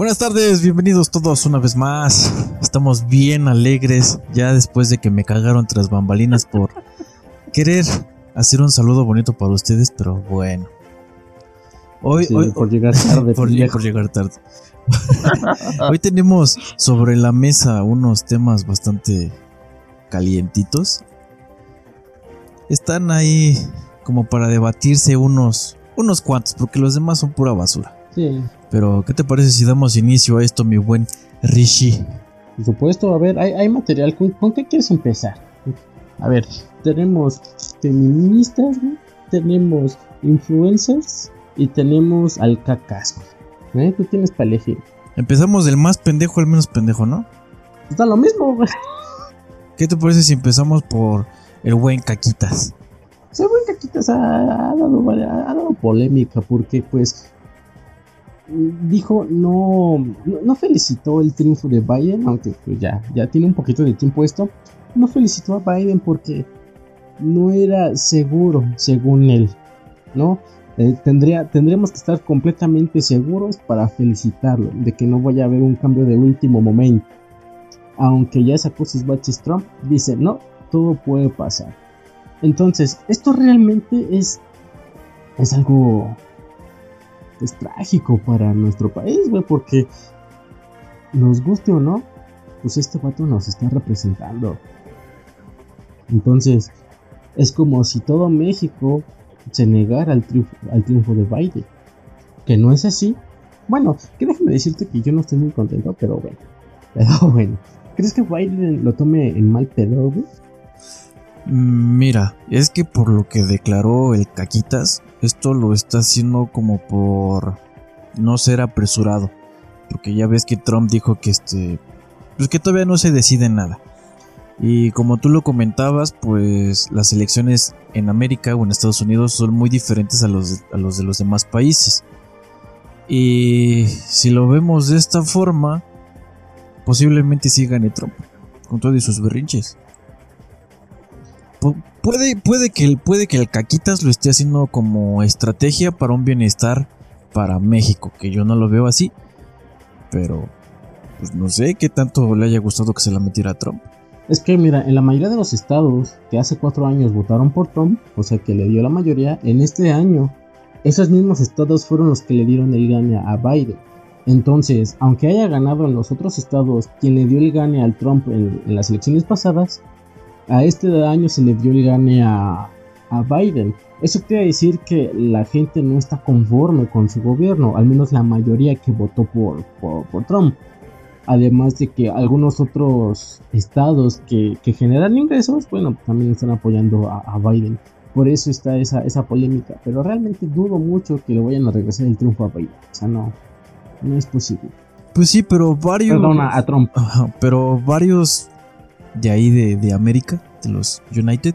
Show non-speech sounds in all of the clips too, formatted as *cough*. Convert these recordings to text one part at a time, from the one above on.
Buenas tardes, bienvenidos todos una vez más. Estamos bien alegres ya después de que me cagaron tras bambalinas por querer hacer un saludo bonito para ustedes, pero bueno. Hoy, hoy por llegar tarde. por, por llegar tarde. *laughs* hoy tenemos sobre la mesa unos temas bastante calientitos. Están ahí como para debatirse unos unos cuantos, porque los demás son pura basura. Sí. Pero, ¿qué te parece si damos inicio a esto, mi buen Rishi? Por supuesto, a ver, hay, material. ¿Con, qué quieres empezar? A ver, tenemos feministas, tenemos influencers y tenemos al cacasco. ¿Eh? Tú tienes para elegir. Empezamos del más pendejo al menos pendejo, ¿no? Está lo mismo, güey. ¿Qué te parece si empezamos por el buen Caquitas? el buen Caquitas ha, dado, ha dado polémica porque, pues, dijo, no, no, felicitó el triunfo de Biden, aunque pues, ya, ya tiene un poquito de tiempo esto, no felicitó a Biden porque no era seguro, según él, ¿no? Eh, tendría, tendríamos que estar completamente seguros para felicitarlo, de que no vaya a haber un cambio de último momento. Aunque ya sacó sus baches Trump, dice, no, todo puede pasar. Entonces, esto realmente es, es algo es trágico para nuestro país, güey, porque nos guste o no, pues este vato nos está representando. Entonces, es como si todo México se negara al triunfo, al triunfo de Biden. Que no es así. Bueno, que déjame decirte que yo no estoy muy contento, pero bueno. *laughs* Pero bueno. ¿Crees que Biden lo tome en mal pedo, güey? Mira, es que por lo que declaró el Caquitas, esto lo está haciendo como por no ser apresurado. Porque ya ves que Trump dijo que este. Pues que todavía no se decide nada. Y como tú lo comentabas, pues las elecciones en América o en Estados Unidos son muy diferentes a los, a los de los demás países. Y si lo vemos de esta forma, posiblemente sí gane Trump, con todos sus berrinches puede, puede, que, puede que el Caquitas lo esté haciendo como estrategia para un bienestar para México, que yo no lo veo así. Pero, pues no sé qué tanto le haya gustado que se la metiera a Trump. Es que mira, en la mayoría de los estados que hace cuatro años votaron por Trump, o sea que le dio la mayoría, en este año, esos mismos estados fueron los que le dieron el gane a Biden. Entonces, aunque haya ganado en los otros estados quien le dio el gane al Trump en las elecciones pasadas, a este año se le dio el gane a, Biden. Eso quiere decir que la gente no está conforme con su gobierno, al menos la mayoría que votó por, por, Trump. Además de que algunos otros estados que, generan ingresos, bueno, también están apoyando a, Biden. Por eso está esa, esa polémica. Pero realmente dudo mucho que le vayan a regresar el triunfo a Biden. O sea, no, no es posible. Pues sí, pero varios. Perdona, a Trump. pero varios de ahí de, América, de los United,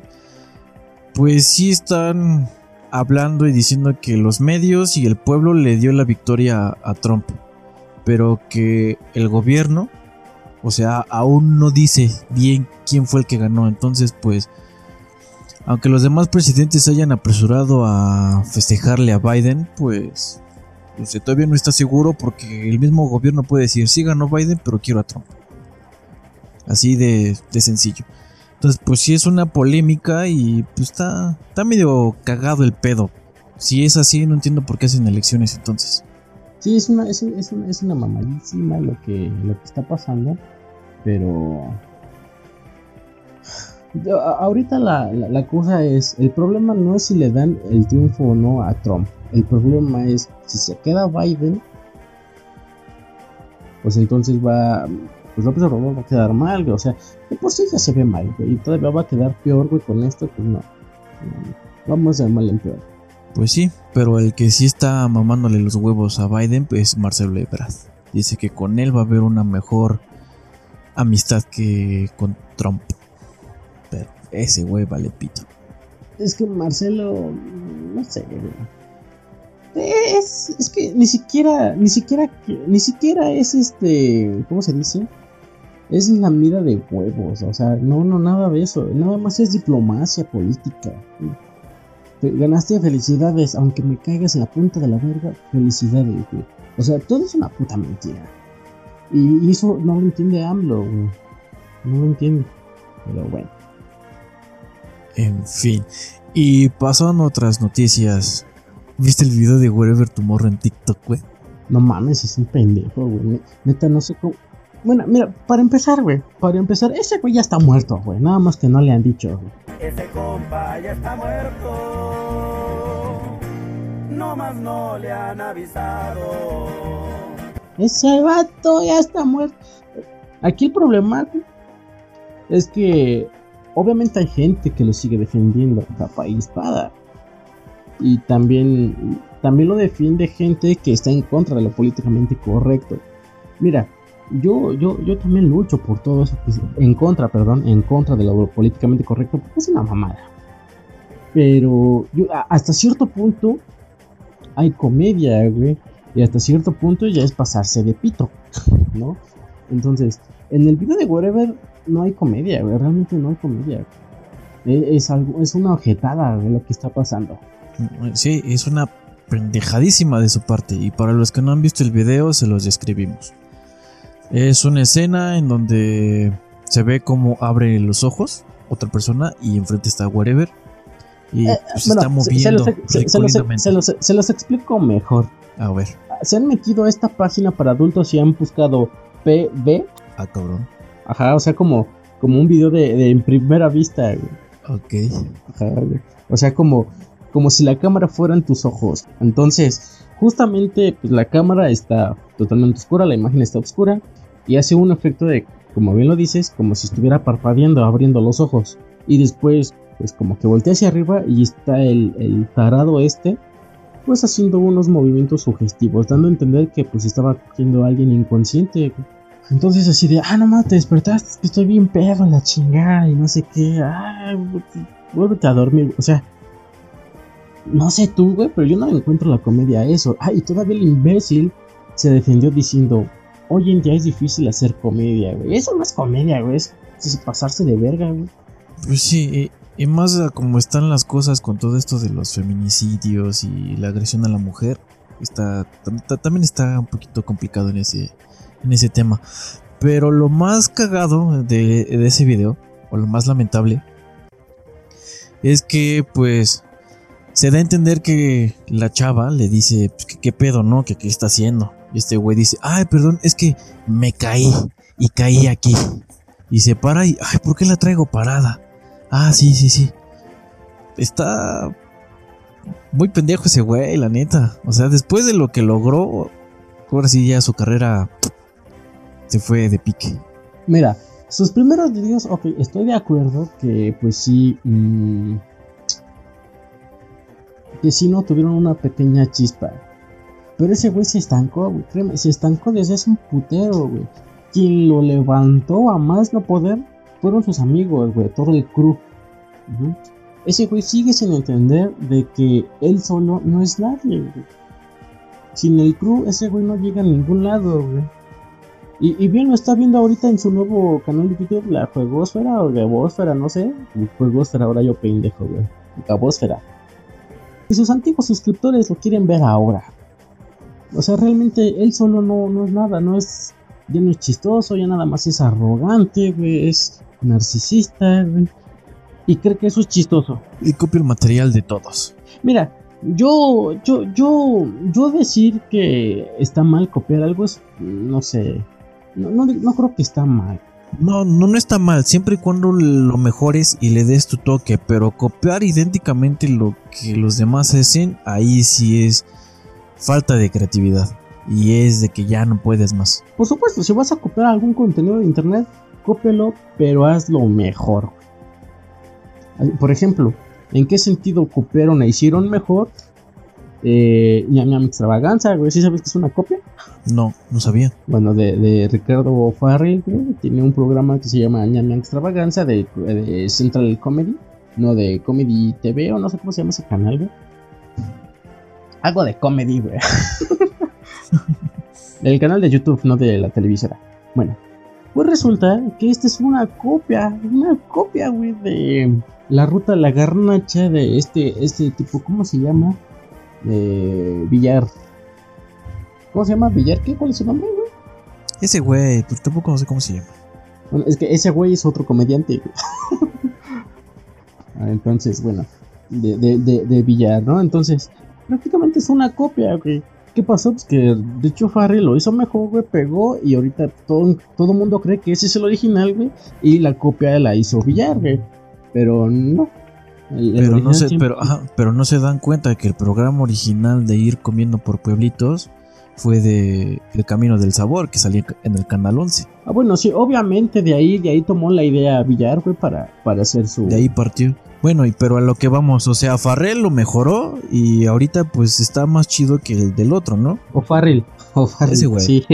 pues sí están hablando y diciendo que los medios y el pueblo le dio la victoria a, Trump, pero que el gobierno, o sea, aún no dice bien quién fue el que ganó. Entonces, pues, aunque los demás presidentes hayan apresurado a festejarle a Biden, pues, pues todavía no está seguro porque el mismo gobierno puede decir, sí ganó Biden, pero quiero a Trump. Así de, sencillo. Entonces, pues sí es una polémica y pues está, está medio cagado el pedo. Si es así, no entiendo por qué hacen elecciones entonces. Sí, es una, es, una, es una mamadísima lo que, lo que está pasando. Pero... ahorita la, la, cosa es, el problema no es si le dan el triunfo o no a Trump. El problema es si se queda Biden, pues entonces va, pues López Obrador va a quedar mal, güey. O sea, de por sí ya se ve mal, güey. Y todavía va a quedar peor, güey, con esto, pues no. Vamos a mal en peor. Pues sí, pero el que sí está mamándole los huevos a Biden pues, es Marcelo Ebrard. Dice que con él va a haber una mejor amistad que con Trump. Pero ese güey vale pito. Es que Marcelo, no sé, güey. Es, es que ni siquiera, ni siquiera, ni siquiera es este, ¿cómo se dice? Es la mira de huevos, o sea, no, no, nada de eso, nada más es diplomacia política. Ganaste felicidades, aunque me caigas en la punta de la verga, felicidades, güey. O sea, todo es una puta mentira. Y eso no lo entiende AMLO, güey. No lo entiende. Pero bueno. En fin. Y pasando a otras noticias. ¿Viste el video de Wherever Tomorrow en TikTok, güey? No mames, es un pendejo, güey. Neta, no sé cómo. Bueno, mira, para empezar, güey. Para empezar, ese güey ya está muerto, güey. Nada más que no le han dicho, güey. Ese compa ya está muerto. No más no le han avisado. Ese vato ya está muerto. Aquí el problema es que obviamente hay gente que lo sigue defendiendo capa y espada. Y también, también lo defiende gente que está en contra de lo políticamente correcto. Mira, yo, yo, yo también lucho por todo eso, en contra, perdón, en contra de lo políticamente correcto, porque es una mamada. Pero hasta cierto punto hay comedia, güey, y hasta cierto punto ya es pasarse de pito, *laughs* ¿no? Entonces, en el video de Whatever no hay comedia, güey, realmente no hay comedia. Es, algo, es una objetada de lo que está pasando. Sí, es una pendejadísima de su parte. Y para los que no han visto el video, se los describimos. Es una escena en donde se ve cómo abre los ojos otra persona y enfrente está Whatever. Y eh, pues, se está moviendo. Se, los, explico mejor. A ver. Se han metido a esta página para adultos y han buscado PB. Ah, cabrón. Ajá, o sea, como, como un video de, en primera vista. Ok. Ajá, O sea, como, como si la cámara fuera en tus ojos. Entonces, justamente pues, la cámara está totalmente oscura, la imagen está oscura y hace un efecto de, como bien lo dices, como si estuviera parpadeando, abriendo los ojos. Y después, pues como que voltea hacia arriba y está el, el tarado este, pues haciendo unos movimientos sugestivos, dando a entender que pues estaba cogiendo a alguien inconsciente. Entonces así de, ah, no mames, te despertaste, estoy bien pedo, la chingada y no sé qué, ah, vuélvete a dormir, o sea, no sé tú, güey, pero yo no encuentro la comedia a eso. Ah, y todavía el imbécil se defendió diciendo, hoy en día es difícil hacer comedia, güey. Eso no es comedia, güey. Es, pasarse de verga, güey. Pues sí, y, más como están las cosas con todo esto de los feminicidios y la agresión a la mujer, está también está un poquito complicado en ese, en ese tema. Pero lo más cagado de, ese video, o lo más lamentable, es que pues se da a entender que la chava le dice, pues, ¿qué, pedo, no? ¿Qué, ¿Qué está haciendo? Y este güey dice, ay, perdón, es que me caí y caí aquí. Y se para y, ay, ¿por qué la traigo parada? Ah, sí, sí, sí. Está muy pendejo ese güey, la neta. O sea, después de lo que logró, ahora sí ya su carrera se fue de pique. Mira, sus primeros videos, ok, estoy de acuerdo que pues sí... Mm, que sí no tuvieron una pequeña chispa. Pero ese güey se estancó, güey. Créeme, se estancó desde hace un putero, güey. Quien lo levantó a más no poder fueron sus amigos, güey. Todo el crew. Ese güey sigue sin entender de que él solo no es nadie, güey. Sin el crew, ese güey no llega a ningún lado, güey. Y, bien lo está viendo ahorita en su nuevo canal de YouTube, la Juegosfera o Gabosfera, no sé. Juegosfera, ahora yo pendejo, güey. Gabosfera. Y sus antiguos suscriptores lo quieren ver ahora. O sea, realmente él solo no, no es nada, no es. Ya no es chistoso, ya nada más es arrogante, güey, es narcisista, güey. Y cree que eso es chistoso. Y copia el material de todos. Mira, yo, yo, yo, yo decir que está mal copiar algo es, no sé, no, no, creo que está mal. No, no, no está mal, siempre y cuando lo mejores y le des tu toque, pero copiar idénticamente lo que los demás hacen, ahí sí es falta de creatividad. Y es de que ya no puedes más. Por supuesto, si vas a copiar algún contenido de internet, cópialo, pero hazlo mejor. Por ejemplo, ¿en qué sentido copiaron e hicieron mejor? Eh, ñam extravaganza, güey, ¿sí sabes que es una copia? No, no sabía. Bueno, de, Ricardo Farrell, tiene un programa que se llama ñam extravaganza de, de, Central Comedy, no de Comedy TV o no sé cómo se llama ese canal, güey. Algo de comedy, güey. *laughs* El canal de YouTube, no de la televisora. Bueno, Pues resulta que esta es una copia, una copia, güey, de la ruta la garnacha de este, este tipo, ¿cómo se llama? De Villar. ¿Cómo se llama? ¿Villar qué? ¿Cuál es su nombre, güey? Ese güey, pues tampoco no sé cómo se llama. Bueno, es que ese güey es otro comediante. *laughs* Ah, entonces, bueno, de, de, de, de, Villar, ¿no? Entonces, prácticamente es una copia, güey. ¿Qué pasó? Pues que de hecho Farrell lo hizo mejor, güey, pegó y ahorita todo todo mundo cree que ese es el original, güey, y la copia la hizo Villar, güey. Pero no. El, el pero, no se, pero, ajá, pero no se dan cuenta de que el programa original de ir comiendo por pueblitos fue de El Camino del Sabor, que salía en el Canal 11. Ah, bueno, sí, obviamente de ahí, de ahí tomó la idea Villar, güey, para, para hacer su... De ahí partió. Bueno, y pero a lo que vamos, o sea, Farrell lo mejoró y ahorita pues está más chido que el del otro, ¿no? O Farrell, o Farrell, Ese güey. sí.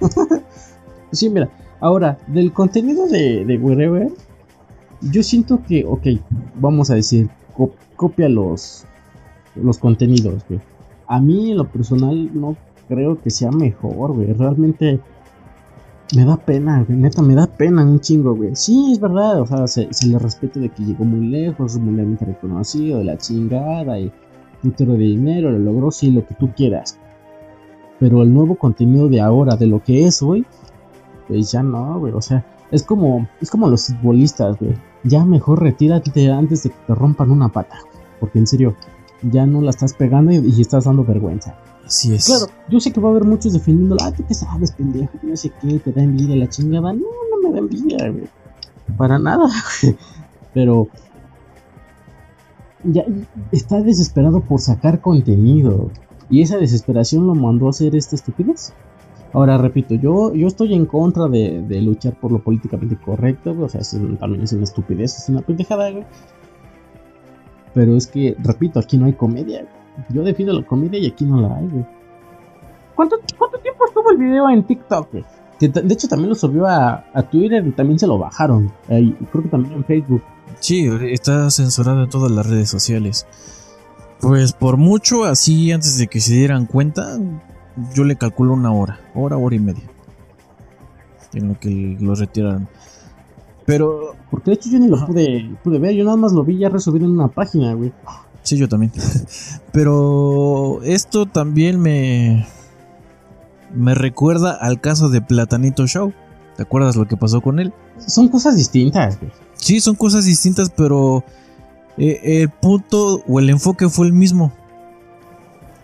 *laughs* sí, mira, ahora, del contenido de, de Wherever, yo siento que, ok, vamos a decir, copia los, los contenidos, güey. A mí, en lo personal, no creo que sea mejor, güey. Realmente me da pena, güey. Neta, me da pena un chingo, güey. Sí, es verdad, o sea, se, le respeta de que llegó muy lejos, mundialmente reconocido, de la chingada y futuro de dinero, lo logró, sí, lo que tú quieras. Pero el nuevo contenido de ahora, de lo que es, güey, pues ya no, güey. O sea, es como, es como los futbolistas, güey. Ya mejor retírate antes de que te rompan una pata, Porque en serio, ya no la estás pegando y, y estás dando vergüenza. Así es. Claro, yo sé que va a haber muchos defendiendo, ah, tú qué sabes, pendejo, no sé qué, te da envidia la chingada. No, no me da envidia, güey. Para nada, güey. Pero ya está desesperado por sacar contenido. Y esa desesperación lo mandó a hacer esta estupidez. Ahora, repito, yo, yo estoy en contra de, de luchar por lo políticamente correcto, güey. O sea, también es una estupidez, es una pendejada, güey. Pero es que, repito, aquí no hay comedia, güey. Yo defiendo la comedia y aquí no la hay, güey. ¿Cuánto, ¿Cuánto, tiempo estuvo el video en TikTok, güey? Que de hecho también lo subió a, a, Twitter y también se lo bajaron. Eh, creo que también en Facebook. Sí, está censurado en todas las redes sociales. Pues por mucho, así antes de que se dieran cuenta, yo le calculo una hora, hora, hora y media. En lo que lo retiraron. Pero. Porque de hecho yo ni lo pude, pude ver, yo nada más lo vi ya resubido en una página, güey. Sí, yo también. *laughs* Pero esto también me. Me recuerda al caso de Platanito Show. ¿Te acuerdas lo que pasó con él? Son cosas distintas, güey. Sí, son cosas distintas, pero. Eh, el punto o el enfoque fue el mismo.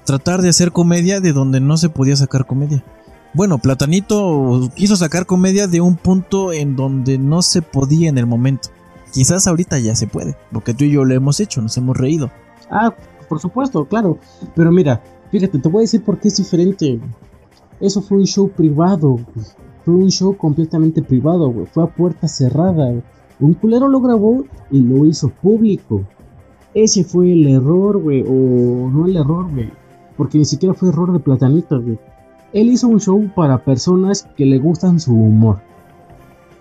Tratar de hacer comedia de donde no se podía sacar comedia. Bueno, Platanito quiso sacar comedia de un punto en donde no se podía en el momento. Quizás ahorita ya se puede, porque tú y yo lo hemos hecho, nos hemos reído. Ah, por supuesto, claro. Pero mira, fíjate, te voy a decir por qué es diferente. Eso fue un show privado, Fue un show completamente privado, güey. Fue a puerta cerrada. Un culero lo grabó y lo hizo público. Ese fue el error, güey. O no el error, güey. Porque ni siquiera fue error de Platanito, güey. Él hizo un show para personas que le gustan su humor.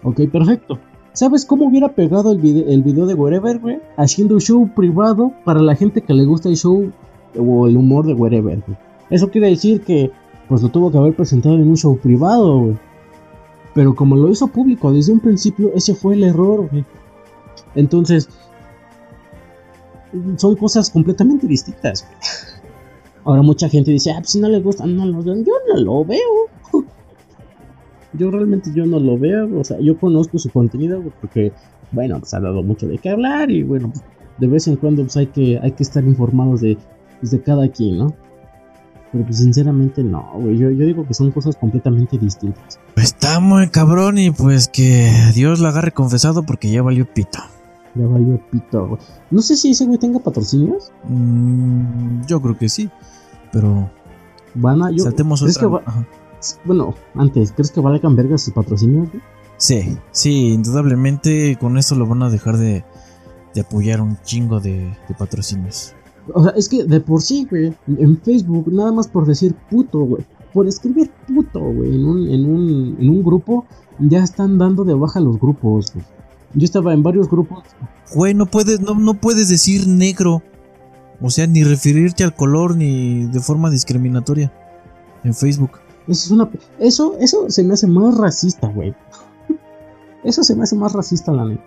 Ok, perfecto. ¿Sabes cómo hubiera pegado el video, el video de Wherever, güey? Haciendo un show privado para la gente que le gusta el show o el humor de Wherever, güey. Eso quiere decir que, pues lo tuvo que haber presentado en un show privado, güey. Pero como lo hizo público desde un principio, ese fue el error, güey. Entonces, son cosas completamente distintas, güey. Ahora mucha gente dice, ah, pues si no le gusta, no lo Yo no lo veo *laughs* yo realmente yo no lo veo, o sea, yo conozco su contenido porque, bueno, pues ha dado mucho de qué hablar y bueno, pues, de vez en cuando pues hay que, hay que estar informados de, pues, de cada quien, ¿no? Pero pues sinceramente no, güey, yo, yo digo que son cosas completamente distintas. Está muy cabrón y pues que Dios la agarre confesado porque ya valió pito. Ya valió pito, güey. No sé si ese güey tenga patrocinios. Mm, yo creo que sí, pero... Van a... Yo, Saltemos otra... Bueno, antes, ¿crees que valgan verga sus patrocinios? Sí, sí, indudablemente con eso lo van a dejar de, de apoyar un chingo de, de, patrocinios. O sea, es que de por sí, güey, en Facebook, nada más por decir puto, güey, por escribir puto, güey, en un, en, un, en un grupo, ya están dando de baja los grupos, güey. Yo estaba en varios grupos. Güey, no puedes, no, no puedes decir negro. O sea, ni referirte al color ni de forma discriminatoria en Facebook. Eso, es una, eso, eso se me hace más racista, güey. *laughs* Eso se me hace más racista, la neta.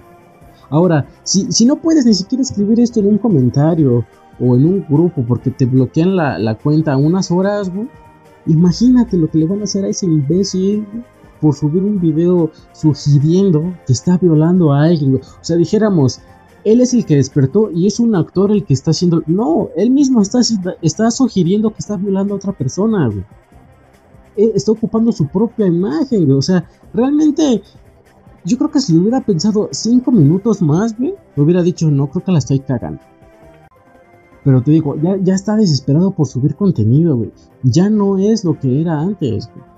Ahora, si, si no puedes ni siquiera escribir esto en un comentario o en un grupo porque te bloquean la, la cuenta unas horas, güey. Imagínate lo que le van a hacer a ese imbécil por subir un video sugiriendo que está violando a alguien. O sea, dijéramos, él es el que despertó y es un actor el que está haciendo. No, él mismo está, sugiriendo que está violando a otra persona, güey. Está ocupando su propia imagen, güey. O sea, realmente yo creo que si hubiera pensado cinco minutos más, güey, le hubiera dicho, no, creo que la estoy cagando. Pero te digo, ya, ya está desesperado por subir contenido, güey. Ya no es lo que era antes, güey.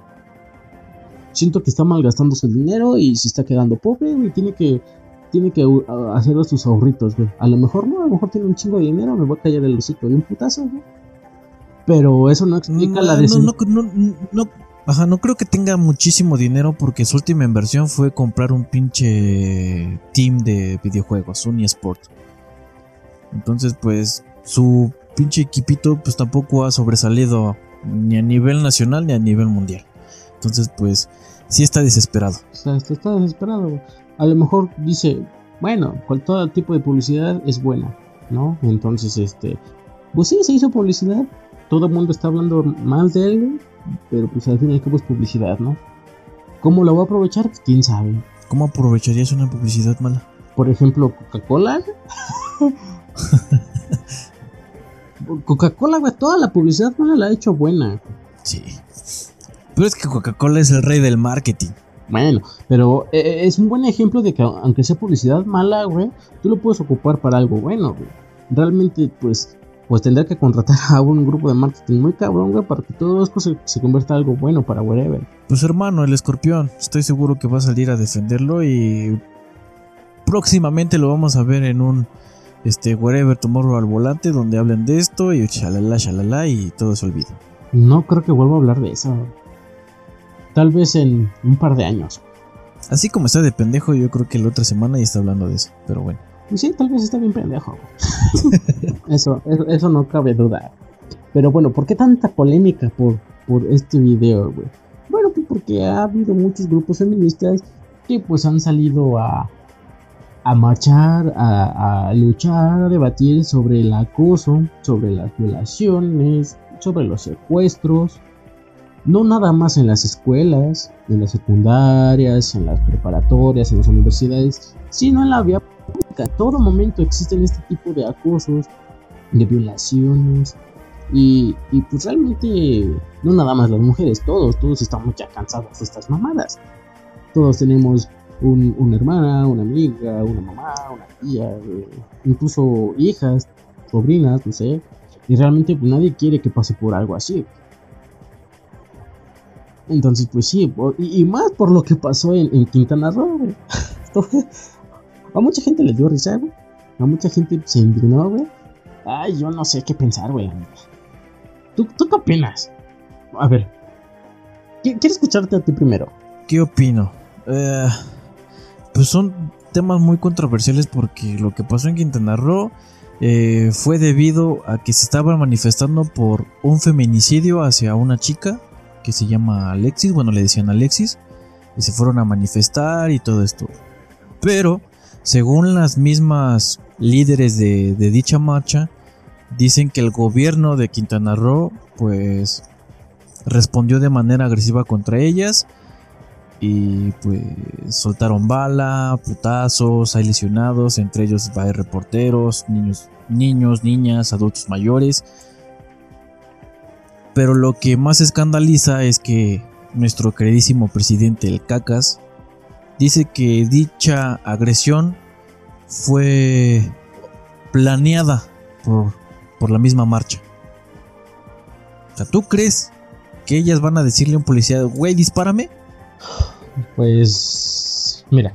Siento que está malgastando su dinero y se está quedando pobre, güey. Tiene que, tiene que uh, hacer sus ahorritos, güey. A lo mejor no, a lo mejor tiene un chingo de dinero, me voy a callar el hocico de un putazo, güey. Pero eso no explica la decisión. No, no, no, no, ajá, no creo que tenga muchísimo dinero porque su última inversión fue comprar un pinche team de videojuegos, un eSport. Entonces, pues, su pinche equipito pues tampoco ha sobresalido ni a nivel nacional ni a nivel mundial. Entonces pues sí está desesperado. Está, está, desesperado. A lo mejor dice, bueno, con todo tipo de publicidad es buena, ¿no? Entonces, este, pues sí, se hizo publicidad. Todo el mundo está hablando mal de él, pero pues al fin y al cabo es publicidad, ¿no? ¿Cómo lo va a aprovechar? Pues, quién sabe. ¿Cómo aprovecharías una publicidad mala? Por ejemplo, Coca-Cola. *laughs* Coca-Cola, güey, toda la publicidad mala la ha hecho buena. Pero es que Coca-Cola es el rey del marketing. Bueno, pero eh, eh, es un buen ejemplo de que aunque sea publicidad mala, güey, tú lo puedes ocupar para algo bueno, güey. Realmente, pues, pues tendrá que contratar a un grupo de marketing muy cabrón, güey, para que todo esto se, se convierta en algo bueno para whatever. Pues hermano, el escorpión, estoy seguro que va a salir a defenderlo y próximamente lo vamos a ver en un este, Wherever Tomorrow al volante, donde hablen de esto y shalala, shalala y todo se olvida. No creo que vuelva a hablar de eso. Tal vez en un par de años. Así como está de pendejo, yo creo que la otra semana ya está hablando de eso, pero bueno. Pues sí, tal vez está bien pendejo. *laughs* eso, eso, no cabe duda. Pero bueno, ¿por qué tanta polémica por, por este video, güey? Bueno, pues porque ha habido muchos grupos feministas que pues han salido a, a marchar, a, luchar, a debatir sobre el acoso, sobre las violaciones, sobre los secuestros, no nada más en las escuelas, en las secundarias, en las preparatorias, en las universidades, sino en la vía pública. En todo momento existen este tipo de acosos, de violaciones. Y, y pues realmente, no nada más las mujeres, todos, todos estamos ya cansados de estas mamadas. Todos tenemos una hermana, una amiga, una mamá, una tía, eh, incluso hijas, sobrinas, no sé. Y realmente pues, nadie quiere que pase por algo así. Entonces, pues sí, y, más por lo que pasó en, Quintana Roo, *laughs* A mucha gente le dio risa, güey. A mucha gente se indignó, güey. Ay, yo no sé qué pensar, güey. ¿Tú, ¿Tú qué opinas? A ver. Quiero escucharte a ti primero. ¿Qué opino? Eh pues son temas muy controversiales porque lo que pasó en Quintana Roo eh, fue debido a que se estaba manifestando por un feminicidio hacia una chica que se llama Alexis, bueno le decían Alexis, y se fueron a manifestar y todo esto. Pero, según las mismas líderes de, de dicha marcha, dicen que el gobierno de Quintana Roo pues respondió de manera agresiva contra ellas y pues soltaron bala, putazos, hay lesionados, entre ellos hay reporteros, niños, niños, niñas, adultos mayores. Pero lo que más escandaliza es que nuestro queridísimo presidente, el Cacas, dice que dicha agresión fue planeada por, por la misma marcha. O sea, ¿tú crees que ellas van a decirle a un policía, güey, dispárame? Pues, mira,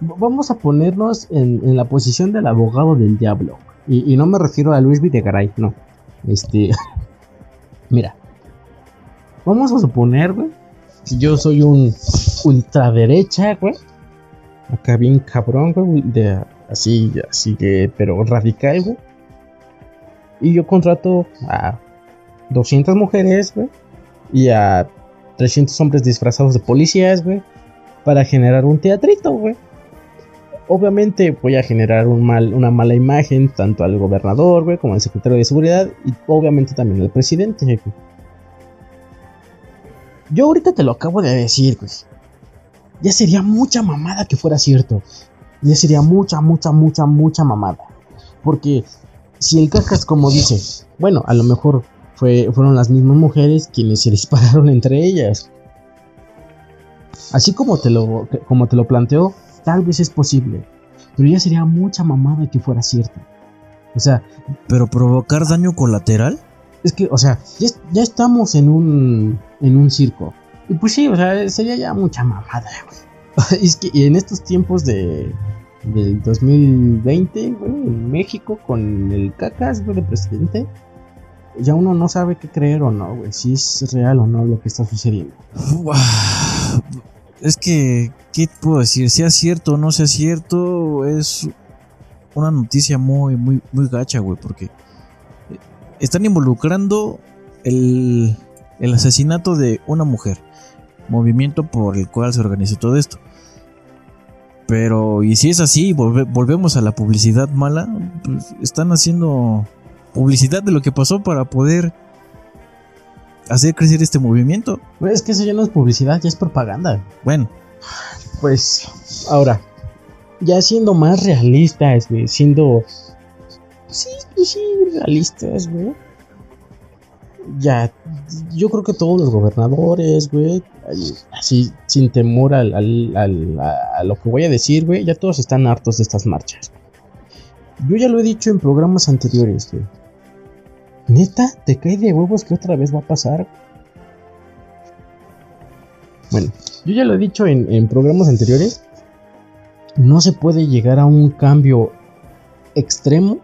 vamos a ponernos en, la posición del abogado del diablo. Y, no me refiero a Luis Videgaray, no. Este, *laughs* mira, vamos a suponer, güey, si yo soy un ultraderecha, güey, acá bien cabrón, güey, de, así, así que, pero radical, güey. Y yo contrato a 200 mujeres, güey, y a 300 hombres disfrazados de policías, güey. para generar un teatrito, güey. Obviamente voy a generar una mala imagen tanto al gobernador, güey, como al secretario de seguridad y obviamente también al presidente. Yo ahorita te lo acabo de decir, güey. Ya sería mucha mamada que fuera cierto. Ya sería mucha, mucha, mucha, mucha mamada. Porque si el cacas, como dice, bueno, a lo mejor fue, fueron las mismas mujeres quienes se *laughs* dispararon entre ellas. Así como te lo, como te lo planteo, tal vez es posible. Pero ya sería mucha mamada que fuera cierto. O sea. ¿Pero provocar daño colateral? Es que, o sea, ya, ya estamos en un, en un circo. Y pues sí, o sea, sería ya mucha mamada, güey. *laughs* es que en estos tiempos de, del 2020, güey, en México, con el cacas, güey, de presidente, ya uno no sabe qué creer o no, güey, si es real o no lo que está sucediendo. Es que, ¿qué puedo decir? Sea cierto o no sea cierto, es una noticia muy, muy, muy gacha, güey, porque están involucrando el, el asesinato de una mujer, movimiento por el cual se organizó todo esto. Pero, y si es así, volvemos a la publicidad mala, pues están haciendo publicidad de lo que pasó para poder hacer crecer este movimiento. Es que eso ya no es publicidad, ya es propaganda. Bueno, pues ahora, ya siendo más realistas, güey, siendo. Sí, sí, realistas, güey. Ya, yo creo que todos los gobernadores, güey, así sin temor al, a lo que voy a decir, güey, ya todos están hartos de estas marchas. Yo ya lo he dicho en programas anteriores, güey. Neta, te cae de huevos que otra vez va a pasar. Bueno, yo ya lo he dicho en, programas anteriores. No se puede llegar a un cambio extremo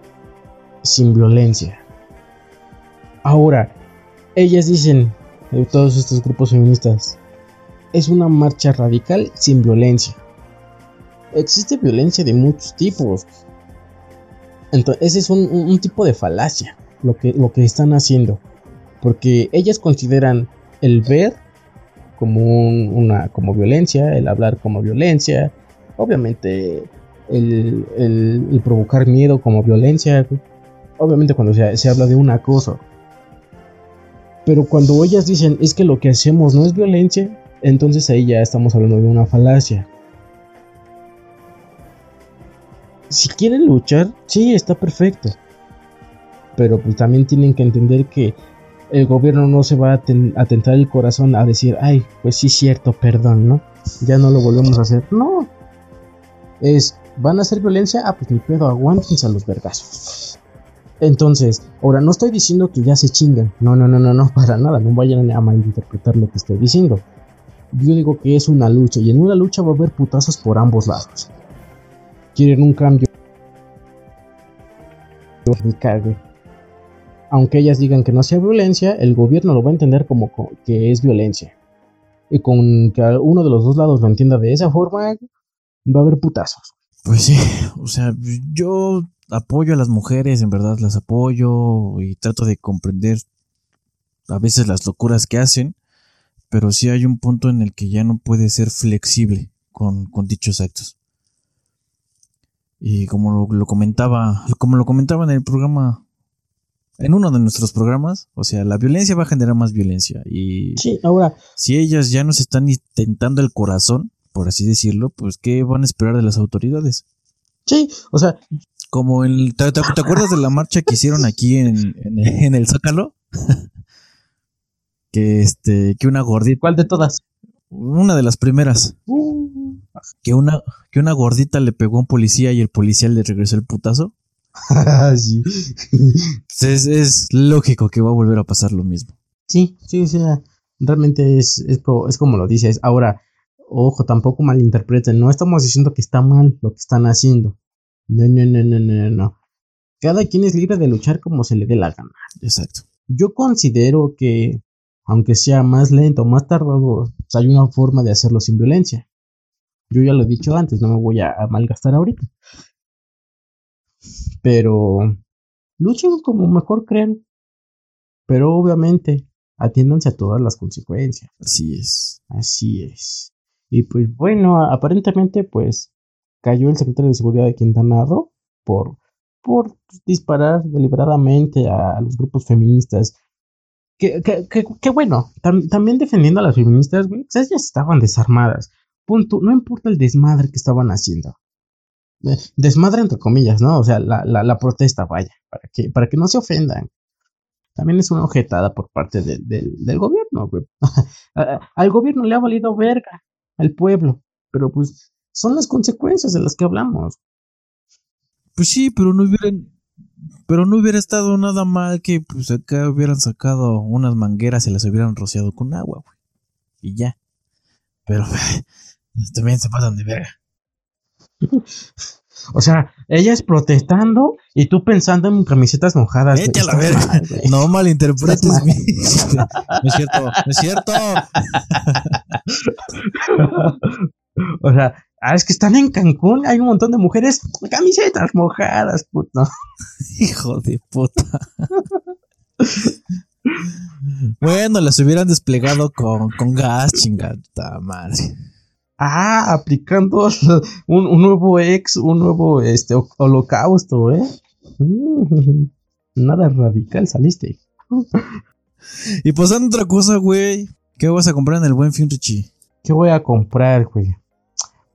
sin violencia. Ahora, ellas dicen, de todos estos grupos feministas, es una marcha radical sin violencia. Existe violencia de muchos tipos. Entonces, ese es un tipo de falacia lo que, lo que están haciendo. Porque ellas consideran el ver como una como violencia, el hablar como violencia, obviamente el, provocar miedo como violencia, obviamente cuando se, se habla de un acoso. Pero cuando ellas dicen es que lo que hacemos no es violencia, entonces ahí ya estamos hablando de una falacia. Si quieren luchar, sí, está perfecto pero pues también tienen que entender que el gobierno no se va a, atentar el corazón a decir, ay, pues sí, cierto, perdón, ¿no? Ya no lo volvemos a hacer. No. Es, ¿van a hacer violencia? Ah, pues mi pedo, aguántense a los vergazos. Entonces, ahora no estoy diciendo que ya se chingan. No, no, no, no, no, para nada. No vayan a malinterpretar lo que estoy diciendo. Yo digo que es una lucha y en una lucha va a haber putazos por ambos lados. Quieren un cambio. Me cague aunque ellas digan que no sea violencia, el gobierno lo va a entender como que es violencia. Y con que uno de los dos lados lo entienda de esa forma, va a haber putazos. Pues sí, o sea, yo apoyo a las mujeres, en verdad las apoyo y trato de comprender a veces las locuras que hacen, pero sí hay un punto en el que ya no puede ser flexible con, con dichos actos. Y como lo, lo, comentaba, como lo comentaba en el programa en uno de nuestros programas, o sea, la violencia va a generar más violencia. Y sí, ahora. Si ellas ya nos están intentando el corazón, por así decirlo, pues ¿qué van a esperar de las autoridades? Sí, o sea. Como el. ¿Te, acuerdas de la marcha que hicieron aquí en, en, el Zócalo? *laughs* que este. Que una gordita. ¿Cuál de todas? Una de las primeras. Uh. Que una, que una gordita le pegó a un policía y el policía le regresó el putazo. *laughs* sí. Es, lógico que va a volver a pasar lo mismo. Sí, sí, sí. Realmente es, es, como lo dices. Ahora, ojo, tampoco malinterpreten. No estamos diciendo que está mal lo que están haciendo. No, no, no, no, no, no. Cada quien es libre de luchar como se le dé la gana. Exacto. Yo considero que, aunque sea más lento, más tardado, pues, hay una forma de hacerlo sin violencia. Yo ya lo he dicho antes, no me voy a malgastar ahorita. Pero luchen como mejor crean. Pero obviamente atiéndanse a todas las consecuencias. Así es. Así es. Y pues bueno, aparentemente pues cayó el secretario de seguridad de Quintana Roo por, por disparar deliberadamente a los grupos feministas. Que, que, bueno, también defendiendo a las feministas, güey, pues ellas estaban desarmadas. Punto, no importa el desmadre que estaban haciendo. Desmadre entre comillas, ¿no? O sea, la, la, protesta, vaya, para que, para que no se ofendan. También es una objetada por parte del gobierno, güey. *laughs* Al gobierno le ha valido verga al pueblo, pero pues son las consecuencias de las que hablamos. Pues sí, pero no hubieran, pero no hubiera estado nada mal que pues acá hubieran sacado unas mangueras y las hubieran rociado con agua, güey. Y ya. Pero *laughs* también se pasan de verga. *laughs* O sea, ellas protestando y tú pensando en camisetas mojadas. Vete a la verga. No malinterpretes mi. *laughs* no es cierto, no es cierto. *laughs* o sea, ah, es que están en Cancún, hay un montón de mujeres camisetas mojadas, puto. Hijo de puta. bueno, las hubieran desplegado con, con gas, chingada madre. Ah, aplicando *laughs* un, nuevo ex, un nuevo este, holocausto, ¿eh? Mm, *laughs* nada radical saliste. *laughs* y pasando otra cosa, güey. ¿Qué vas a comprar en el buen fin, Richie? ¿Qué voy a comprar, güey?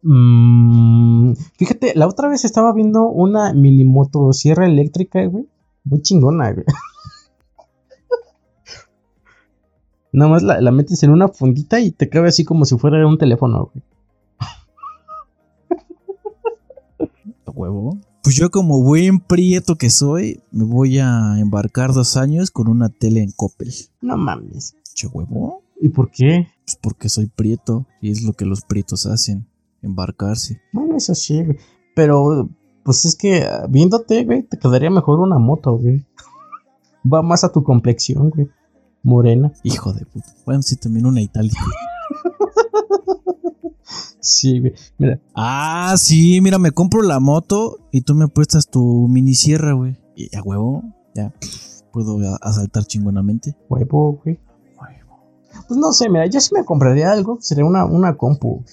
Mm, fíjate, la otra vez estaba viendo una mini motosierra eléctrica, güey. Muy chingona, güey. Nada más la, la, metes en una fundita y te cabe así como si fuera un teléfono, güey. Huevo. Pues yo como buen prieto que soy, me voy a embarcar dos años con una tele en Coppel. No mames. Che huevo. ¿Y por qué? Pues porque soy prieto y es lo que los prietos hacen, embarcarse. Bueno, eso sí, güey. Pero, pues es que viéndote, güey, te quedaría mejor una moto, güey. Va más a tu complexión, güey. Morena. Hijo de puta. Bueno, sí, también una Italia. Sí, güey. Mira. Ah, sí, mira, me compro la moto y tú me prestas tu mini sierra, güey. Y a huevo, ya puedo asaltar chingonamente. Huevo, güey. Pues no sé, mira, yo sí me compraría algo, sería una, una compu.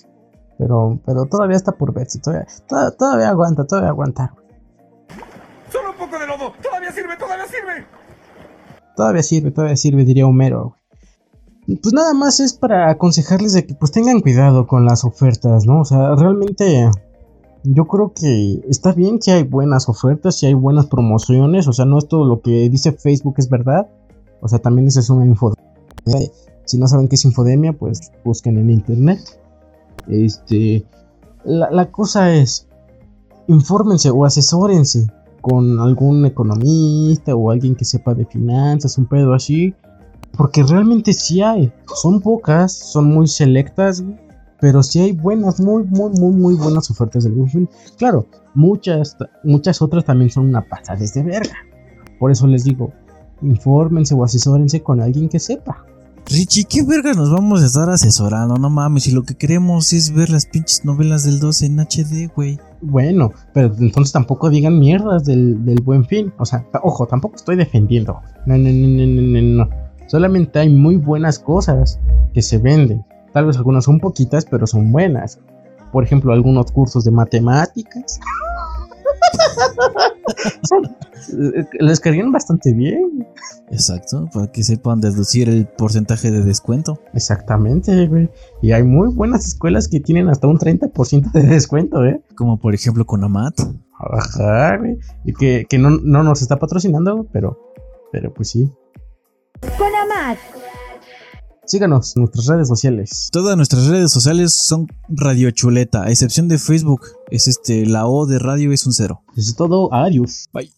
Pero, pero todavía está por verse, todavía, todavía, aguanta, todavía aguanta. Solo un poco de lodo, todavía sirve, todavía sirve. Todavía sirve, todavía sirve, diría Homero pues nada más es para aconsejarles de que pues tengan cuidado con las ofertas, ¿no? O sea, realmente yo creo que está bien que hay buenas ofertas y hay buenas promociones, o sea, no es todo lo que dice Facebook es verdad, o sea, también esa es una info. Si no saben qué es infodemia, pues busquen en internet. Este, la, la cosa es, infórmense o asesórense con algún economista o alguien que sepa de finanzas, un pedo así porque realmente sí hay. Son pocas, son muy selectas, pero sí hay buenas, muy, muy, muy, muy buenas ofertas del Google. Claro, muchas, muchas otras también son una pasada de verga. Por eso les digo, infórmense o asesórense con alguien que sepa. Richie, ¿qué verga nos vamos a estar asesorando? No mames, si lo que queremos es ver las pinches novelas del 12 en HD, güey. Bueno, pero entonces tampoco digan mierdas del, del buen fin. O sea, ojo, tampoco estoy defendiendo. No, no, no, no, no, no. Solamente hay muy buenas cosas que se venden. Tal vez algunas son poquitas, pero son buenas. Por ejemplo, algunos cursos de matemáticas. *laughs* les caerían bastante bien. Exacto, para que sepan deducir el porcentaje de descuento. Exactamente, güey. Y hay muy buenas escuelas que tienen hasta un 30% de descuento, ¿eh? Como por ejemplo con Amat. Ajá, güey. Y que, no, no, nos está patrocinando, pero, pero pues sí. Con Amat. Síganos en nuestras redes sociales. Todas nuestras redes sociales son Radio Chuleta, a excepción de Facebook. Es este, la O de radio es un cero. es todo. Adiós. Bye.